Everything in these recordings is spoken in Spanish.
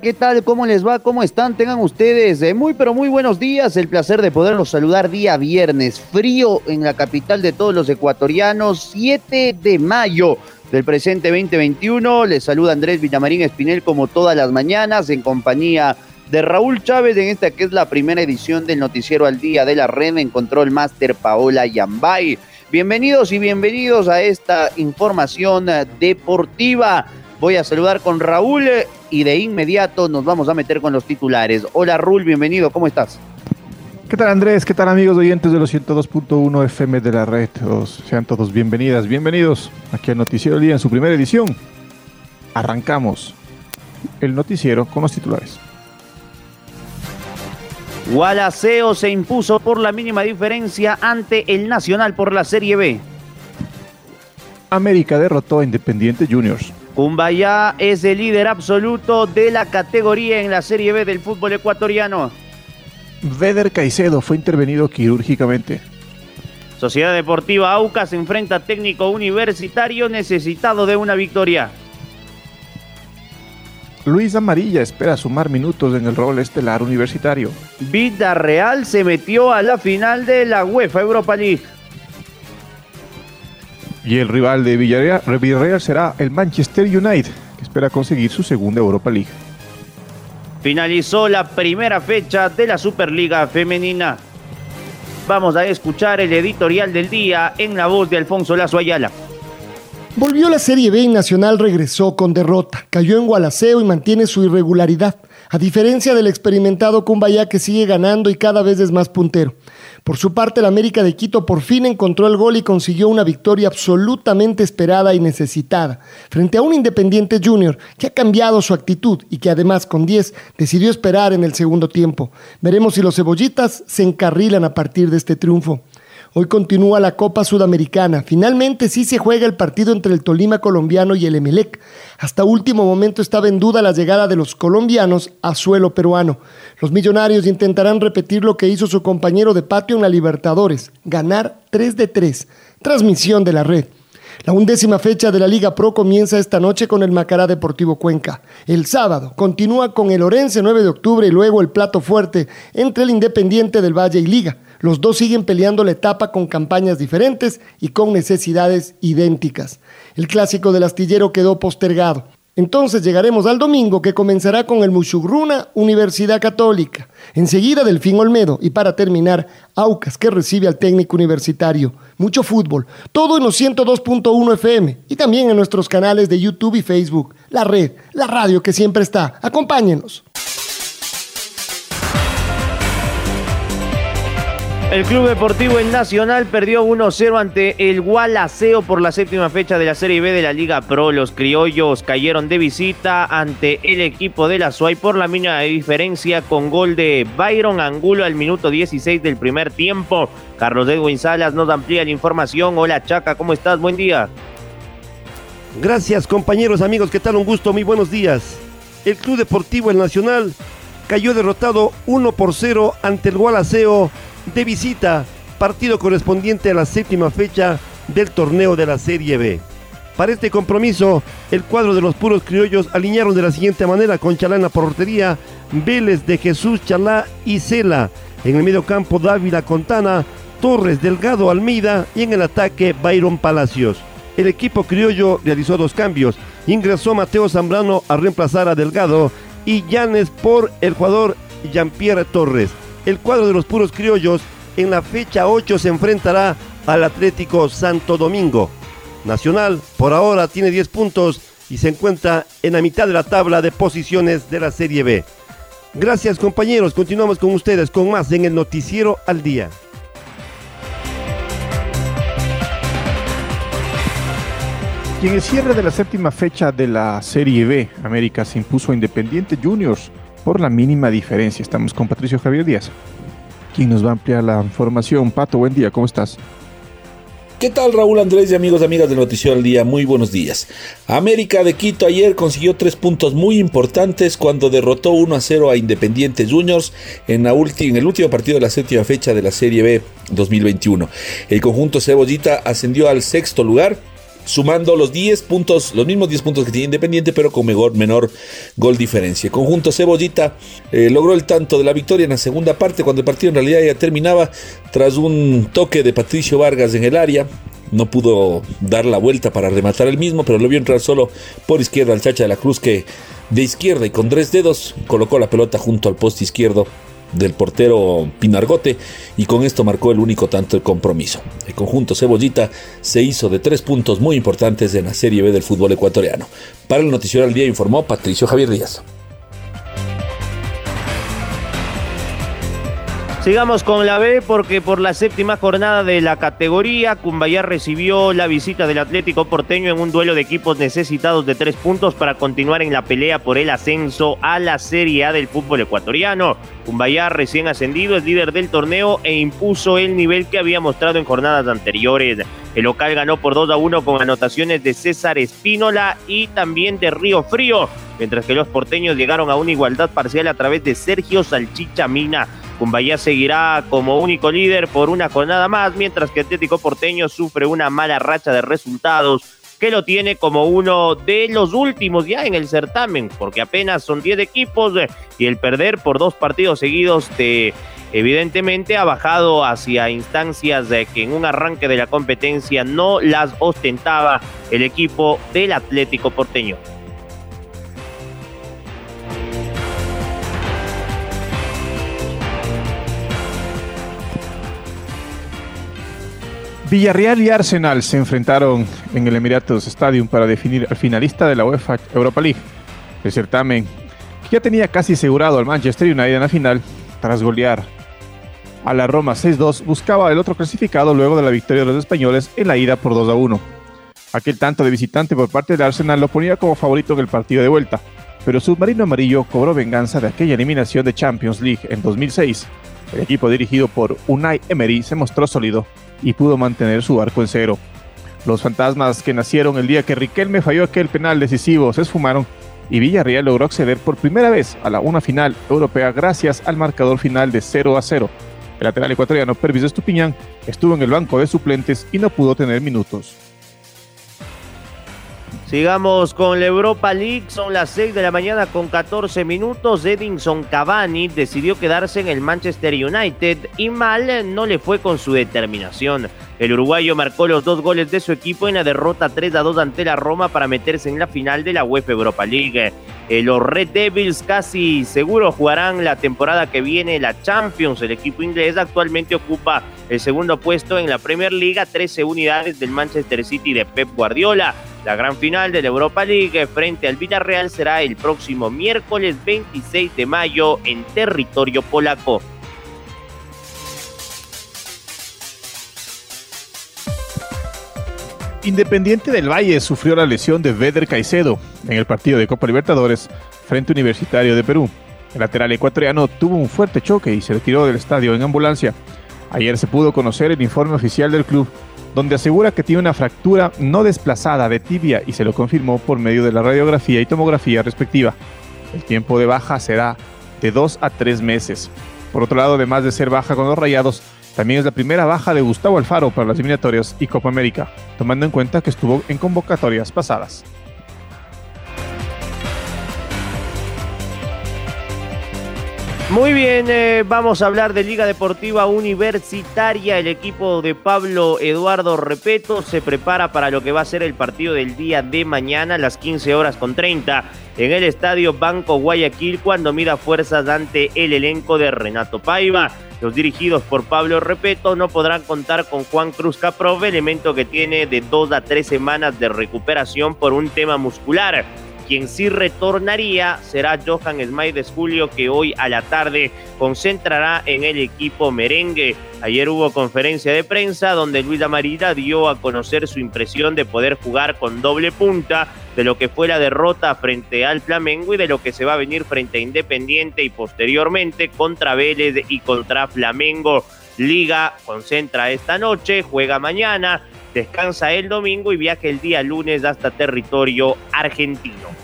¿Qué tal? ¿Cómo les va? ¿Cómo están? Tengan ustedes eh, muy pero muy buenos días. El placer de poderlos saludar día viernes. Frío en la capital de todos los ecuatorianos, 7 de mayo del presente 2021. Les saluda Andrés Villamarín Espinel como todas las mañanas en compañía de Raúl Chávez en esta que es la primera edición del noticiero al día de la red en control máster Paola Yambay. Bienvenidos y bienvenidos a esta información eh, deportiva. Voy a saludar con Raúl y de inmediato nos vamos a meter con los titulares. Hola Raúl, bienvenido, ¿cómo estás? ¿Qué tal Andrés? ¿Qué tal amigos oyentes de los 102.1 FM de la red? sean todos bienvenidas, bienvenidos aquí al Noticiero del Día en su primera edición. Arrancamos el noticiero con los titulares. Gualaceo se impuso por la mínima diferencia ante el Nacional por la Serie B. América derrotó a Independiente Juniors. Cumbayá es el líder absoluto de la categoría en la Serie B del fútbol ecuatoriano. Veder Caicedo fue intervenido quirúrgicamente. Sociedad Deportiva Aucas enfrenta a técnico universitario necesitado de una victoria. Luis Amarilla espera sumar minutos en el rol estelar universitario. Vida Real se metió a la final de la UEFA Europa League. Y el rival de Villarreal, será el Manchester United, que espera conseguir su segunda Europa League. Finalizó la primera fecha de la Superliga Femenina. Vamos a escuchar el editorial del día en la voz de Alfonso Lazo Ayala. Volvió la Serie B y Nacional regresó con derrota. Cayó en Gualaceo y mantiene su irregularidad, a diferencia del experimentado Cumbaya que sigue ganando y cada vez es más puntero. Por su parte, el América de Quito por fin encontró el gol y consiguió una victoria absolutamente esperada y necesitada, frente a un Independiente Junior que ha cambiado su actitud y que además con 10 decidió esperar en el segundo tiempo. Veremos si los cebollitas se encarrilan a partir de este triunfo. Hoy continúa la Copa Sudamericana. Finalmente sí se juega el partido entre el Tolima colombiano y el Emelec. Hasta último momento estaba en duda la llegada de los colombianos a suelo peruano. Los millonarios intentarán repetir lo que hizo su compañero de patio en la Libertadores, ganar 3 de 3. Transmisión de la red. La undécima fecha de la Liga Pro comienza esta noche con el Macará Deportivo Cuenca. El sábado continúa con el Orense 9 de octubre y luego el plato fuerte entre el Independiente del Valle y Liga. Los dos siguen peleando la etapa con campañas diferentes y con necesidades idénticas. El clásico del astillero quedó postergado. Entonces llegaremos al domingo que comenzará con el Mushugruna Universidad Católica, enseguida Delfín Olmedo y para terminar Aucas que recibe al técnico universitario. Mucho fútbol, todo en los 102.1 FM y también en nuestros canales de YouTube y Facebook. La red, la radio que siempre está. Acompáñenos. El Club Deportivo El Nacional perdió 1-0 ante el Gualaceo por la séptima fecha de la Serie B de la Liga Pro. Los criollos cayeron de visita ante el equipo de la SUAY por la mínima diferencia con gol de Byron Angulo al minuto 16 del primer tiempo. Carlos Edwin Salas nos amplía la información. Hola Chaca, ¿cómo estás? Buen día. Gracias compañeros, amigos, ¿qué tal? Un gusto, muy buenos días. El Club Deportivo El Nacional cayó derrotado 1 por 0 ante el Gualaceo de visita, partido correspondiente a la séptima fecha del torneo de la Serie B. Para este compromiso, el cuadro de los puros criollos alinearon de la siguiente manera con Chalá en la portería, Vélez de Jesús Chalá y Cela. En el medio campo Dávila Contana, Torres Delgado Almeida y en el ataque Byron Palacios. El equipo criollo realizó dos cambios. Ingresó Mateo Zambrano a reemplazar a Delgado y Llanes por el jugador Jean-Pierre Torres el cuadro de los puros criollos en la fecha 8 se enfrentará al Atlético Santo Domingo. Nacional por ahora tiene 10 puntos y se encuentra en la mitad de la tabla de posiciones de la Serie B. Gracias compañeros, continuamos con ustedes con más en el noticiero al día. En el cierre de la séptima fecha de la Serie B, América se impuso a Independiente Juniors por la mínima diferencia. Estamos con Patricio Javier Díaz, quien nos va a ampliar la información. Pato, buen día, ¿cómo estás? ¿Qué tal Raúl Andrés y amigos y amigas del Noticiero del Día? Muy buenos días. América de Quito ayer consiguió tres puntos muy importantes cuando derrotó 1 a 0 a Independiente Juniors en, la en el último partido de la séptima fecha de la Serie B 2021. El conjunto Cebollita ascendió al sexto lugar sumando los 10 puntos, los mismos 10 puntos que tiene Independiente, pero con menor, menor gol diferencia. conjunto Cebollita eh, logró el tanto de la victoria en la segunda parte, cuando el partido en realidad ya terminaba, tras un toque de Patricio Vargas en el área. No pudo dar la vuelta para rematar el mismo, pero lo vio entrar solo por izquierda al Chacha de la Cruz, que de izquierda y con tres dedos colocó la pelota junto al poste izquierdo del portero Pinargote y con esto marcó el único tanto el compromiso. El conjunto Cebollita se hizo de tres puntos muy importantes en la Serie B del fútbol ecuatoriano. Para el Noticiero al Día informó Patricio Javier Díaz. Sigamos con la B porque por la séptima jornada de la categoría, Cumbayá recibió la visita del Atlético Porteño en un duelo de equipos necesitados de tres puntos para continuar en la pelea por el ascenso a la Serie A del fútbol ecuatoriano. Cumbayá, recién ascendido, es líder del torneo e impuso el nivel que había mostrado en jornadas anteriores. El local ganó por 2 a 1 con anotaciones de César Espínola y también de Río Frío, mientras que los porteños llegaron a una igualdad parcial a través de Sergio Salchicha Mina. Cumbayá seguirá como único líder por una jornada más, mientras que Atlético Porteño sufre una mala racha de resultados que lo tiene como uno de los últimos ya en el certamen, porque apenas son 10 equipos eh, y el perder por dos partidos seguidos te evidentemente ha bajado hacia instancias de que en un arranque de la competencia no las ostentaba el equipo del Atlético Porteño. Villarreal y Arsenal se enfrentaron en el Emiratos Stadium para definir al finalista de la UEFA Europa League. El certamen, que ya tenía casi asegurado al Manchester United en la final, tras golear a la Roma 6-2, buscaba el otro clasificado luego de la victoria de los españoles en la ida por 2-1. Aquel tanto de visitante por parte del Arsenal lo ponía como favorito en el partido de vuelta, pero Submarino Amarillo cobró venganza de aquella eliminación de Champions League en 2006. El equipo dirigido por Unai Emery se mostró sólido y pudo mantener su arco en cero. Los fantasmas que nacieron el día que Riquelme falló aquel penal decisivo se esfumaron y Villarreal logró acceder por primera vez a la una final europea gracias al marcador final de 0 a 0. El lateral ecuatoriano Pervis Estupiñán estuvo en el banco de suplentes y no pudo tener minutos. Sigamos con la Europa League, son las 6 de la mañana con 14 minutos. Edinson Cavani decidió quedarse en el Manchester United y mal no le fue con su determinación. El uruguayo marcó los dos goles de su equipo en la derrota 3 a 2 ante la Roma para meterse en la final de la UEFA Europa League. Eh, los Red Devils casi seguro jugarán la temporada que viene la Champions. El equipo inglés actualmente ocupa el segundo puesto en la Premier League a 13 unidades del Manchester City de Pep Guardiola. La gran final de la Europa League frente al Villarreal será el próximo miércoles 26 de mayo en territorio polaco. Independiente del Valle sufrió la lesión de Veder Caicedo en el partido de Copa Libertadores frente Universitario de Perú. El lateral ecuatoriano tuvo un fuerte choque y se retiró del estadio en ambulancia. Ayer se pudo conocer el informe oficial del club donde asegura que tiene una fractura no desplazada de tibia y se lo confirmó por medio de la radiografía y tomografía respectiva. El tiempo de baja será de dos a tres meses. Por otro lado, además de ser baja con los rayados, también es la primera baja de Gustavo Alfaro para las eliminatorias y Copa América, tomando en cuenta que estuvo en convocatorias pasadas. Muy bien, eh, vamos a hablar de Liga Deportiva Universitaria. El equipo de Pablo Eduardo Repeto se prepara para lo que va a ser el partido del día de mañana a las 15 horas con 30 en el estadio Banco Guayaquil cuando mira fuerzas ante el elenco de Renato Paiva. Los dirigidos por Pablo Repeto no podrán contar con Juan Cruz Caprove, elemento que tiene de dos a tres semanas de recuperación por un tema muscular. Quien sí retornaría será Johan Smaides Julio, que hoy a la tarde concentrará en el equipo merengue. Ayer hubo conferencia de prensa donde Luis Amarilla dio a conocer su impresión de poder jugar con doble punta, de lo que fue la derrota frente al Flamengo y de lo que se va a venir frente a Independiente y posteriormente contra Vélez y contra Flamengo. Liga concentra esta noche, juega mañana, descansa el domingo y viaja el día lunes hasta territorio argentino.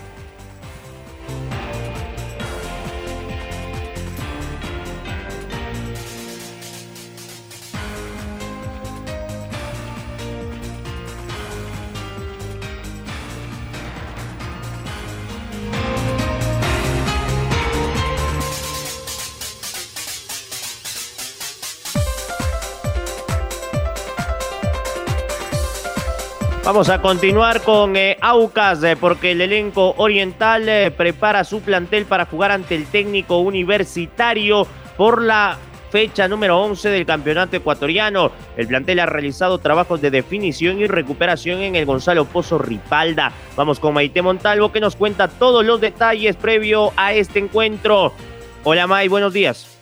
Vamos a continuar con eh, Aucas eh, porque el elenco oriental eh, prepara su plantel para jugar ante el técnico universitario por la fecha número 11 del campeonato ecuatoriano. El plantel ha realizado trabajos de definición y recuperación en el Gonzalo Pozo Ripalda. Vamos con Maite Montalvo que nos cuenta todos los detalles previo a este encuentro. Hola May, buenos días.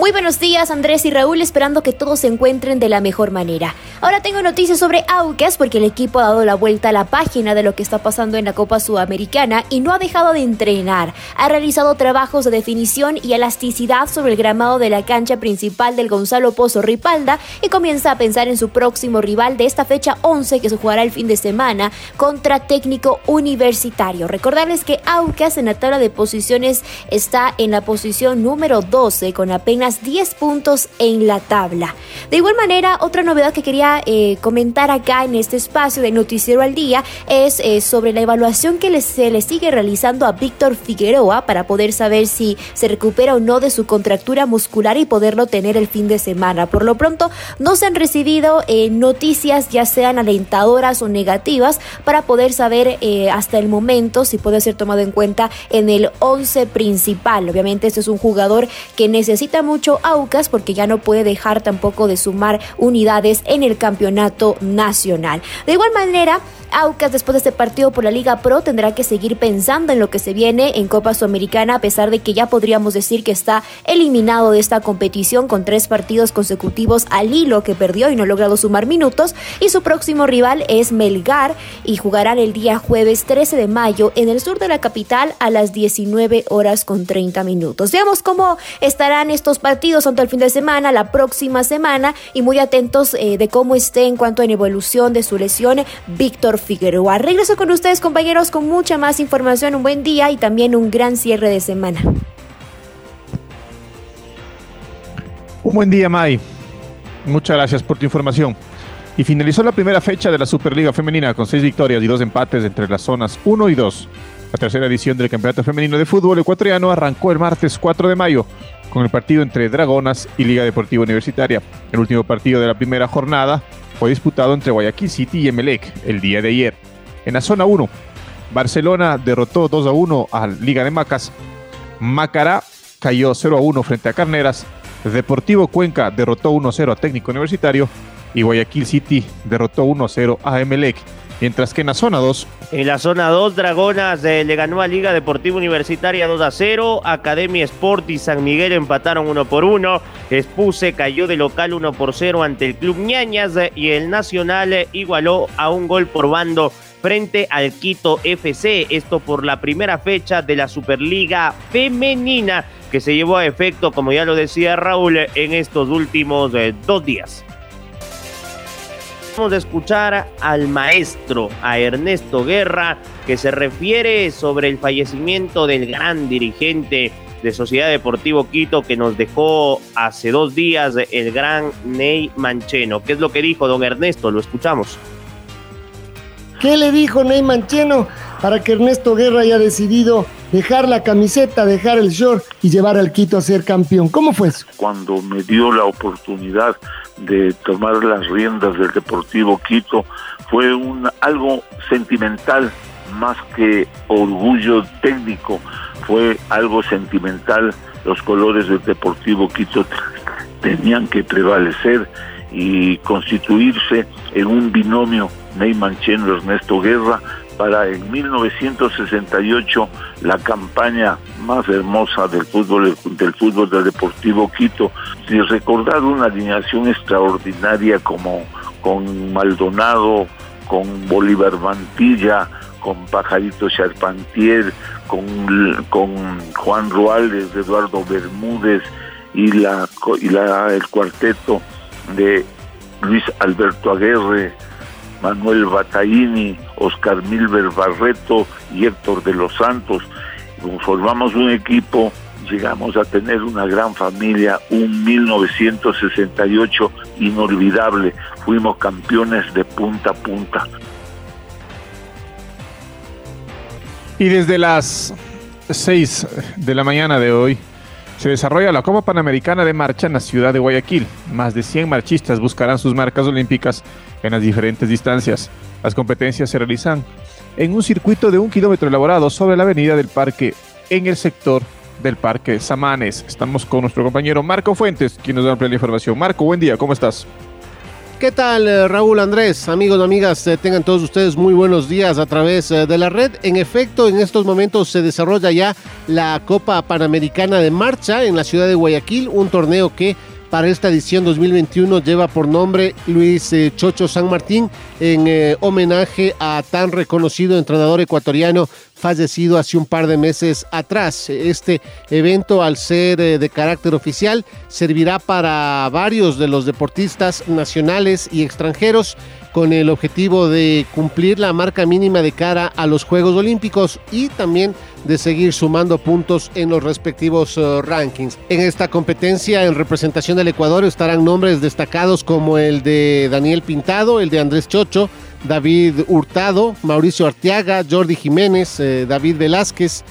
Muy buenos días Andrés y Raúl, esperando que todos se encuentren de la mejor manera. Ahora tengo noticias sobre Aucas porque el equipo ha dado la vuelta a la página de lo que está pasando en la Copa Sudamericana y no ha dejado de entrenar. Ha realizado trabajos de definición y elasticidad sobre el gramado de la cancha principal del Gonzalo Pozo Ripalda y comienza a pensar en su próximo rival de esta fecha 11 que se jugará el fin de semana contra técnico universitario. Recordarles que Aucas en la tabla de posiciones está en la posición número 12 con apenas 10 puntos en la tabla. De igual manera, otra novedad que quería eh, comentar acá en este espacio de Noticiero al Día es eh, sobre la evaluación que se le sigue realizando a Víctor Figueroa para poder saber si se recupera o no de su contractura muscular y poderlo tener el fin de semana. Por lo pronto, no se han recibido eh, noticias ya sean alentadoras o negativas para poder saber hasta el momento si puede ser tomado en cuenta en el 11 principal. Obviamente, este es un jugador que necesita mucho Aucas porque ya no puede dejar tampoco de sumar unidades en el campeonato nacional. De igual manera, Aucas después de este partido por la Liga Pro tendrá que seguir pensando en lo que se viene en Copa Sudamericana a pesar de que ya podríamos decir que está eliminado de esta competición con tres partidos consecutivos al hilo que perdió y no ha logrado sumar minutos y su próximo rival es Melgar y jugarán el día jueves 13 de mayo en el sur de la capital a las 19 horas con 30 minutos. Veamos cómo estarán estos partidos tanto el fin de semana, la próxima semana y muy atentos eh, de cómo esté en cuanto a la evolución de su lesión Víctor Figueroa. Regreso con ustedes, compañeros, con mucha más información. Un buen día y también un gran cierre de semana. Un buen día, May. Muchas gracias por tu información. Y finalizó la primera fecha de la Superliga Femenina con seis victorias y dos empates entre las zonas 1 y 2. La tercera edición del Campeonato Femenino de Fútbol Ecuatoriano arrancó el martes 4 de mayo con el partido entre Dragonas y Liga Deportiva Universitaria. El último partido de la primera jornada fue disputado entre Guayaquil City y Emelec el día de ayer. En la zona 1, Barcelona derrotó 2 a 1 a Liga de Macas. Macará cayó 0 a 1 frente a Carneras. Deportivo Cuenca derrotó 1 a 0 a Técnico Universitario. Y Guayaquil City derrotó 1 a 0 a Emelec. Mientras que en la zona 2. En la zona 2, Dragonas eh, le ganó a Liga Deportiva Universitaria 2 a 0. Academia Sport y San Miguel empataron 1 por 1. Espuse cayó de local 1 por 0 ante el Club Ñañas. Eh, y el Nacional eh, igualó a un gol por bando frente al Quito FC. Esto por la primera fecha de la Superliga Femenina que se llevó a efecto, como ya lo decía Raúl, en estos últimos dos días. Vamos a escuchar al maestro, a Ernesto Guerra, que se refiere sobre el fallecimiento del gran dirigente de Sociedad Deportivo Quito que nos dejó hace dos días el gran Ney Mancheno. ¿Qué es lo que dijo don Ernesto? Lo escuchamos. ¿Qué le dijo Ney Mancheno para que Ernesto Guerra haya decidido dejar la camiseta, dejar el short y llevar al Quito a ser campeón. ¿Cómo fue eso? Cuando me dio la oportunidad de tomar las riendas del Deportivo Quito, fue un, algo sentimental más que orgullo técnico, fue algo sentimental. Los colores del Deportivo Quito tenían que prevalecer y constituirse en un binomio Neyman Cheno Ernesto Guerra para en 1968 la campaña más hermosa del fútbol del fútbol del Deportivo Quito. Y recordar una alineación extraordinaria como con Maldonado, con Bolívar Mantilla, con Pajarito Charpantier, con, con Juan Ruales, Eduardo Bermúdez y la y la el cuarteto de Luis Alberto Aguerre, Manuel Bataini, Oscar Milber Barreto y Héctor de los Santos. Formamos un equipo, llegamos a tener una gran familia, un 1968 inolvidable. Fuimos campeones de punta a punta. Y desde las 6 de la mañana de hoy se desarrolla la Copa Panamericana de Marcha en la ciudad de Guayaquil. Más de 100 marchistas buscarán sus marcas olímpicas en las diferentes distancias. Las competencias se realizan en un circuito de un kilómetro elaborado sobre la avenida del Parque en el sector del Parque Samanes. Estamos con nuestro compañero Marco Fuentes, quien nos da la información. Marco, buen día, ¿cómo estás? ¿Qué tal, eh, Raúl Andrés? Amigos amigas, eh, tengan todos ustedes muy buenos días a través eh, de la red. En efecto, en estos momentos se desarrolla ya la Copa Panamericana de Marcha en la ciudad de Guayaquil, un torneo que para esta edición 2021 lleva por nombre Luis Chocho San Martín en homenaje a tan reconocido entrenador ecuatoriano fallecido hace un par de meses atrás. Este evento, al ser eh, de carácter oficial, servirá para varios de los deportistas nacionales y extranjeros con el objetivo de cumplir la marca mínima de cara a los Juegos Olímpicos y también de seguir sumando puntos en los respectivos eh, rankings. En esta competencia, en representación del Ecuador, estarán nombres destacados como el de Daniel Pintado, el de Andrés Chocho, David Hurtado, Mauricio Arteaga, Jordi Jiménez, eh, David Velázquez,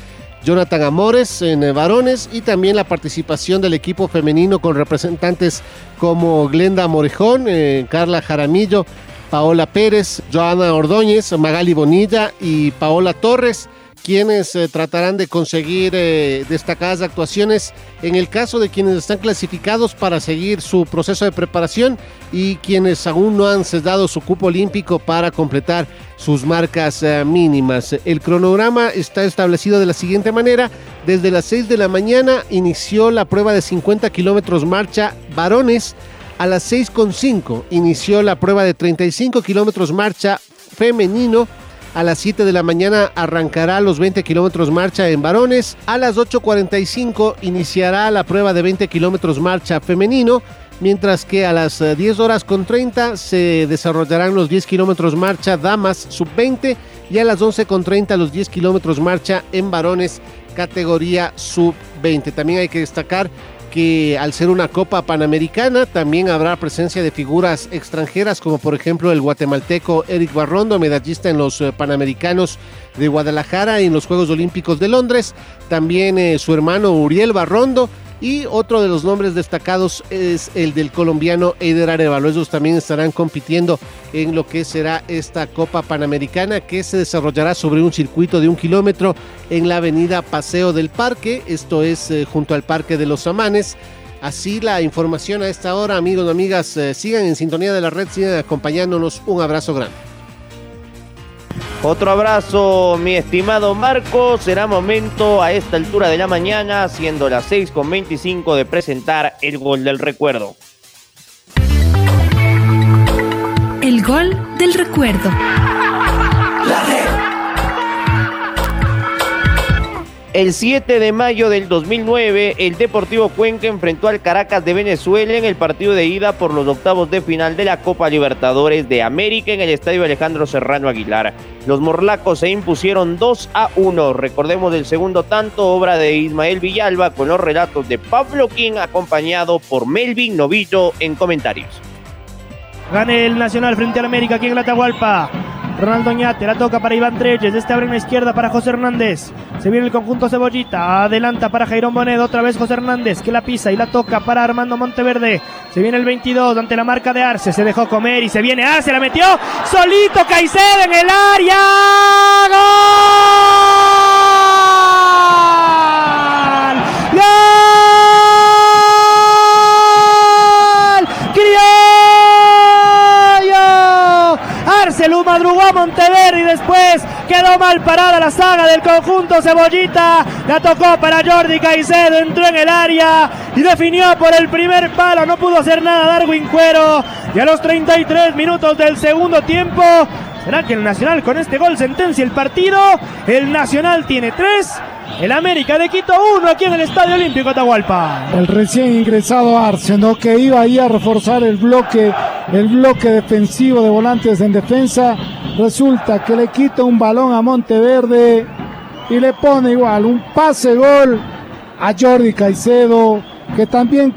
Jonathan Amores en eh, varones y también la participación del equipo femenino con representantes como Glenda Morejón, Carla Jaramillo, Paola Pérez, Joana Ordóñez, Magali Bonilla y Paola Torres quienes eh, tratarán de conseguir eh, destacadas actuaciones en el caso de quienes están clasificados para seguir su proceso de preparación y quienes aún no han cedado su cupo olímpico para completar sus marcas eh, mínimas. El cronograma está establecido de la siguiente manera. Desde las 6 de la mañana inició la prueba de 50 kilómetros marcha varones. A las 6.5 inició la prueba de 35 kilómetros marcha femenino a las 7 de la mañana arrancará los 20 kilómetros marcha en varones. A las 8.45 iniciará la prueba de 20 kilómetros marcha femenino. Mientras que a las 10 eh, horas con 30 se desarrollarán los 10 kilómetros marcha damas sub-20 y a las 11 con 30 los 10 kilómetros marcha en varones categoría sub-20. También hay que destacar que al ser una Copa Panamericana también habrá presencia de figuras extranjeras como por ejemplo el guatemalteco Eric Barrondo, medallista en los eh, Panamericanos de Guadalajara y en los Juegos Olímpicos de Londres, también eh, su hermano Uriel Barrondo y otro de los nombres destacados es el del colombiano Eider Arevalo. Ellos también estarán compitiendo en lo que será esta Copa Panamericana que se desarrollará sobre un circuito de un kilómetro en la avenida Paseo del Parque. Esto es eh, junto al Parque de los Amanes. Así la información a esta hora, amigos y amigas, eh, sigan en sintonía de la red, sigan acompañándonos. Un abrazo grande. Otro abrazo, mi estimado Marco. Será momento a esta altura de la mañana, siendo las 6 con 25, de presentar el gol del recuerdo. El gol del recuerdo. El 7 de mayo del 2009, el Deportivo Cuenca enfrentó al Caracas de Venezuela en el partido de ida por los octavos de final de la Copa Libertadores de América en el Estadio Alejandro Serrano Aguilar. Los morlacos se impusieron 2 a 1. Recordemos del segundo tanto, obra de Ismael Villalba, con los relatos de Pablo King, acompañado por Melvin Novillo en comentarios. Gane el Nacional frente al América aquí en Atahualpa. Ronaldo Ñate la toca para Iván Treyes. Este abre en la izquierda para José Hernández. Se viene el conjunto Cebollita. Adelanta para Jairón Bonedo. Otra vez José Hernández que la pisa y la toca para Armando Monteverde. Se viene el 22 ante la marca de Arce. Se dejó comer y se viene Arce. La metió solito Caicedo en el área. ¡Gol! ¡Gol! ¡Criollo! Arce lo madrugó a Monteverde y después quedó mal parada la saga del conjunto Cebollita. La tocó para Jordi Caicedo, entró en el área y definió por el primer palo. No pudo hacer nada Darwin Cuero. Y a los 33 minutos del segundo tiempo, ¿será que el Nacional con este gol sentencia el partido? El Nacional tiene tres. El América de Quito 1 aquí en el Estadio Olímpico Atahualpa. El recién ingresado Arce, ¿no? que iba ahí a reforzar el bloque, el bloque defensivo de volantes en defensa. Resulta que le quita un balón a Monteverde y le pone igual un pase gol a Jordi Caicedo, que también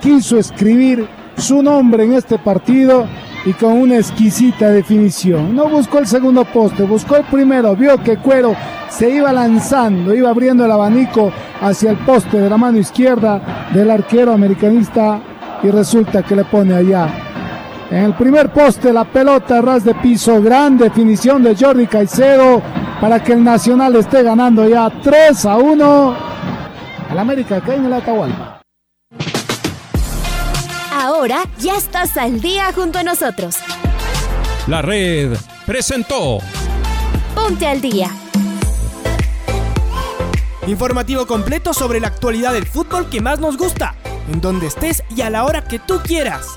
quiso escribir su nombre en este partido y con una exquisita definición. No buscó el segundo poste, buscó el primero, vio que Cuero se iba lanzando, iba abriendo el abanico hacia el poste de la mano izquierda del arquero americanista y resulta que le pone allá. En el primer poste la pelota ras de piso, gran definición de Jordi Caicedo para que el Nacional esté ganando ya 3 a 1 al América acá en el Atahualpa. Ahora ya estás al día junto a nosotros. La red presentó Ponte al día. Informativo completo sobre la actualidad del fútbol que más nos gusta, en donde estés y a la hora que tú quieras.